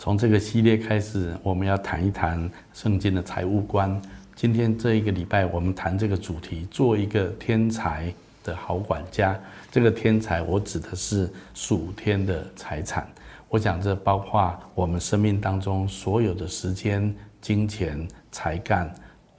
从这个系列开始，我们要谈一谈圣经的财务观。今天这一个礼拜，我们谈这个主题：做一个天才的好管家。这个天才，我指的是属天的财产。我讲这包括我们生命当中所有的时间、金钱、才干、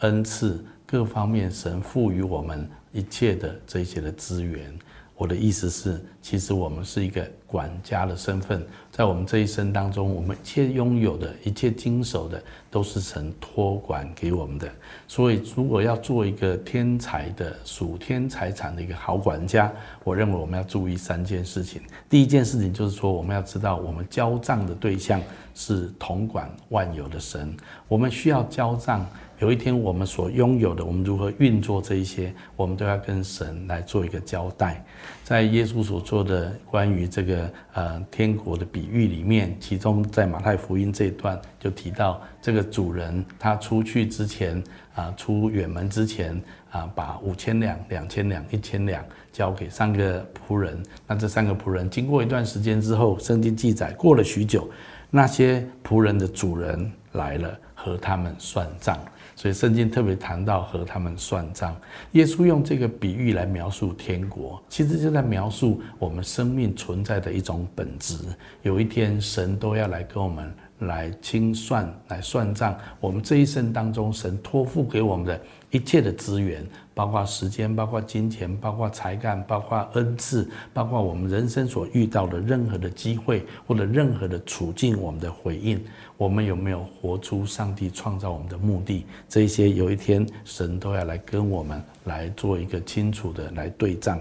恩赐各方面，神赋予我们一切的这些的资源。我的意思是，其实我们是一个管家的身份，在我们这一生当中，我们一切拥有的一切经手的，都是神托管给我们的。所以，如果要做一个天才的属天财产的一个好管家，我认为我们要注意三件事情。第一件事情就是说，我们要知道我们交账的对象是统管万有的神，我们需要交账。有一天，我们所拥有的，我们如何运作这一些，我们都要跟神来做一个交代。在耶稣所做的关于这个呃天国的比喻里面，其中在马太福音这一段就提到，这个主人他出去之前啊，出远门之前啊，把五千两、两千两、一千两交给三个仆人。那这三个仆人经过一段时间之后，圣经记载过了许久，那些仆人的主人来了，和他们算账。所以圣经特别谈到和他们算账。耶稣用这个比喻来描述天国，其实就在描述我们生命存在的一种本质。有一天，神都要来跟我们来清算、来算账。我们这一生当中，神托付给我们的一切的资源。包括时间，包括金钱，包括才干，包括恩赐，包括我们人生所遇到的任何的机会或者任何的处境，我们的回应，我们有没有活出上帝创造我们的目的？这些有一天神都要来跟我们来做一个清楚的来对账。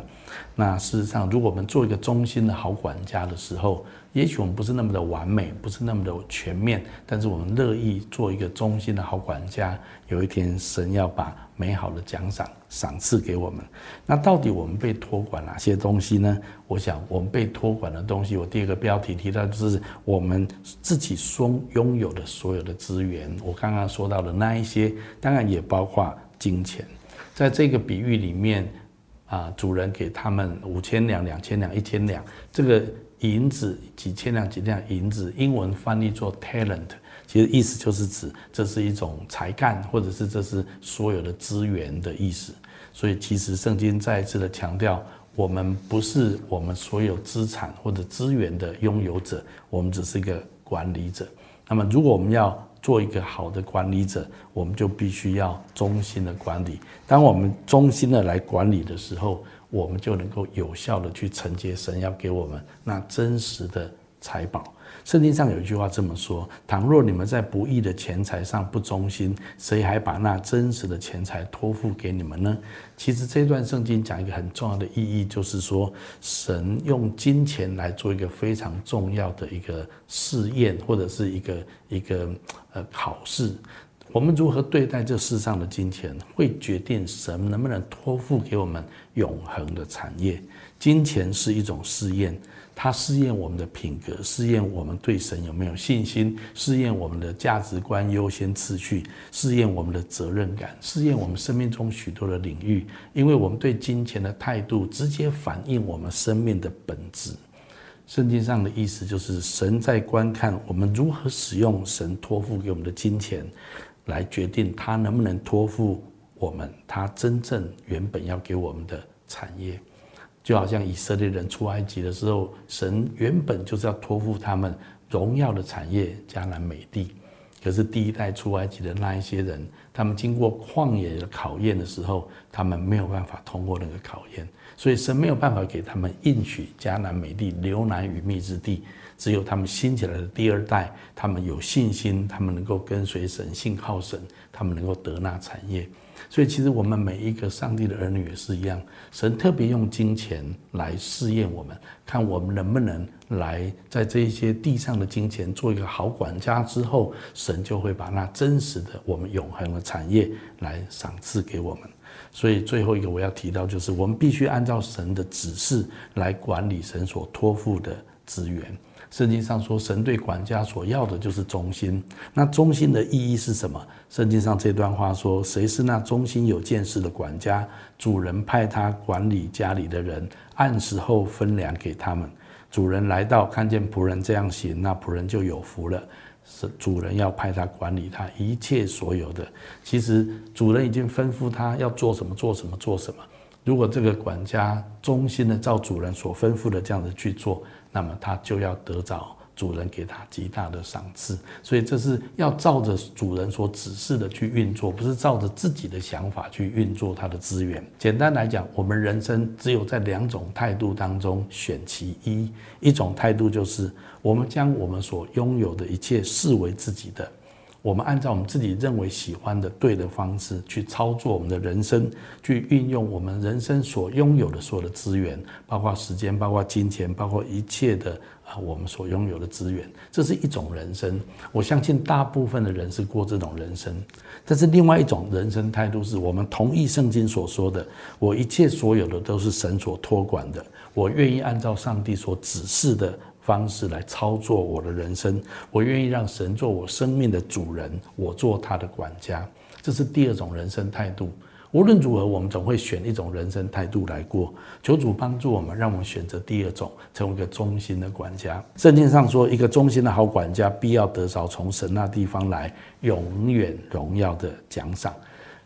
那事实上，如果我们做一个忠心的好管家的时候，也许我们不是那么的完美，不是那么的全面，但是我们乐意做一个忠心的好管家。有一天，神要把美好的奖赏赏赐给我们。那到底我们被托管哪些东西呢？我想，我们被托管的东西，我第二个标题提到就是我们自己拥拥有的所有的资源。我刚刚说到的那一些，当然也包括金钱。在这个比喻里面，啊，主人给他们五千两、两千两、一千两，这个。银子几千两几两银子，英文翻译作 talent，其实意思就是指这是一种才干，或者是这是所有的资源的意思。所以其实圣经再一次的强调，我们不是我们所有资产或者资源的拥有者，我们只是一个管理者。那么如果我们要做一个好的管理者，我们就必须要忠心的管理。当我们忠心的来管理的时候，我们就能够有效的去承接神要给我们那真实的财宝。圣经上有一句话这么说：倘若你们在不义的钱财上不忠心，谁还把那真实的钱财托付给你们呢？其实这段圣经讲一个很重要的意义，就是说神用金钱来做一个非常重要的一个试验，或者是一个一个呃考试。我们如何对待这世上的金钱，会决定神能不能托付给我们永恒的产业。金钱是一种试验，它试验我们的品格，试验我们对神有没有信心，试验我们的价值观优先次序，试验我们的责任感，试验我们生命中许多的领域。因为我们对金钱的态度，直接反映我们生命的本质。圣经上的意思就是，神在观看我们如何使用神托付给我们的金钱。来决定他能不能托付我们，他真正原本要给我们的产业，就好像以色列人出埃及的时候，神原本就是要托付他们荣耀的产业迦南美地。可是第一代出埃及的那一些人，他们经过旷野的考验的时候，他们没有办法通过那个考验，所以神没有办法给他们应许迦南美地流奶与蜜之地。只有他们兴起来的第二代，他们有信心，他们能够跟随神、信靠神，他们能够得那产业。所以，其实我们每一个上帝的儿女也是一样，神特别用金钱来试验我们，看我们能不能来在这些地上的金钱做一个好管家。之后，神就会把那真实的我们永恒的产业来赏赐给我们。所以，最后一个我要提到，就是我们必须按照神的指示来管理神所托付的资源。圣经上说，神对管家所要的就是忠心。那忠心的意义是什么？圣经上这段话说：“谁是那忠心有见识的管家？主人派他管理家里的人，按时候分粮给他们。”主人来到，看见仆人这样行，那仆人就有福了。是主人要派他管理他一切所有的。其实主人已经吩咐他要做什么，做什么，做什么。如果这个管家忠心的照主人所吩咐的这样子去做，那么它就要得着。主人给它极大的赏赐，所以这是要照着主人所指示的去运作，不是照着自己的想法去运作它的资源。简单来讲，我们人生只有在两种态度当中选其一，一种态度就是我们将我们所拥有的一切视为自己的。我们按照我们自己认为喜欢的对的方式去操作我们的人生，去运用我们人生所拥有的所有的资源，包括时间，包括金钱，包括一切的啊我们所拥有的资源，这是一种人生。我相信大部分的人是过这种人生，但是另外一种人生态度是我们同意圣经所说的，我一切所有的都是神所托管的，我愿意按照上帝所指示的。方式来操作我的人生，我愿意让神做我生命的主人，我做他的管家，这是第二种人生态度。无论如何，我们总会选一种人生态度来过。求主帮助我们，让我们选择第二种，成为一个忠心的管家。圣经上说，一个忠心的好管家，必要得着从神那地方来永远荣耀的奖赏。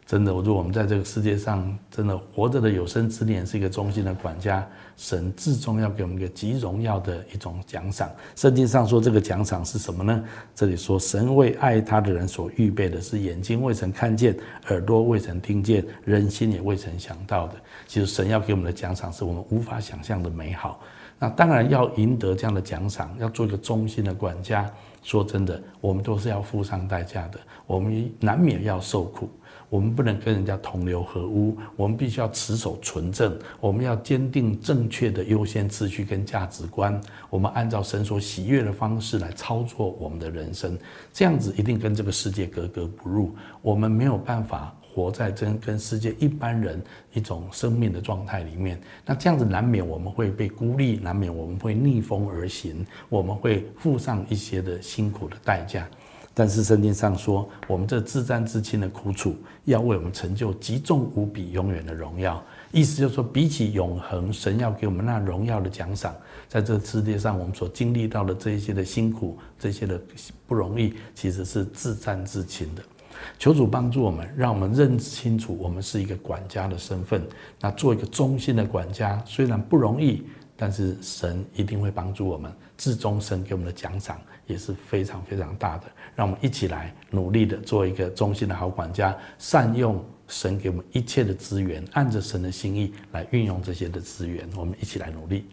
真的，我说我们在这个世界上，真的活着的有生之年是一个忠心的管家。神至终要给我们一个极荣耀的一种奖赏。圣经上说，这个奖赏是什么呢？这里说，神为爱他的人所预备的是眼睛未曾看见，耳朵未曾听见，人心也未曾想到的。其实神要给我们的奖赏，是我们无法想象的美好。那当然要赢得这样的奖赏，要做一个忠心的管家。说真的，我们都是要付上代价的，我们难免要受苦。我们不能跟人家同流合污，我们必须要持守纯正，我们要坚定正确的优先次序跟价值观，我们按照神所喜悦的方式来操作我们的人生，这样子一定跟这个世界格格不入，我们没有办法活在真跟世界一般人一种生命的状态里面，那这样子难免我们会被孤立，难免我们会逆风而行，我们会付上一些的辛苦的代价。但是圣经上说，我们这自战自亲的苦楚，要为我们成就极重无比、永远的荣耀。意思就是说，比起永恒，神要给我们那荣耀的奖赏，在这世界上我们所经历到的这一些的辛苦、这些的不容易，其实是自战自亲的。求主帮助我们，让我们认清楚，我们是一个管家的身份。那做一个忠心的管家，虽然不容易。但是神一定会帮助我们，至终生给我们的奖赏也是非常非常大的。让我们一起来努力的做一个忠心的好管家，善用神给我们一切的资源，按着神的心意来运用这些的资源。我们一起来努力。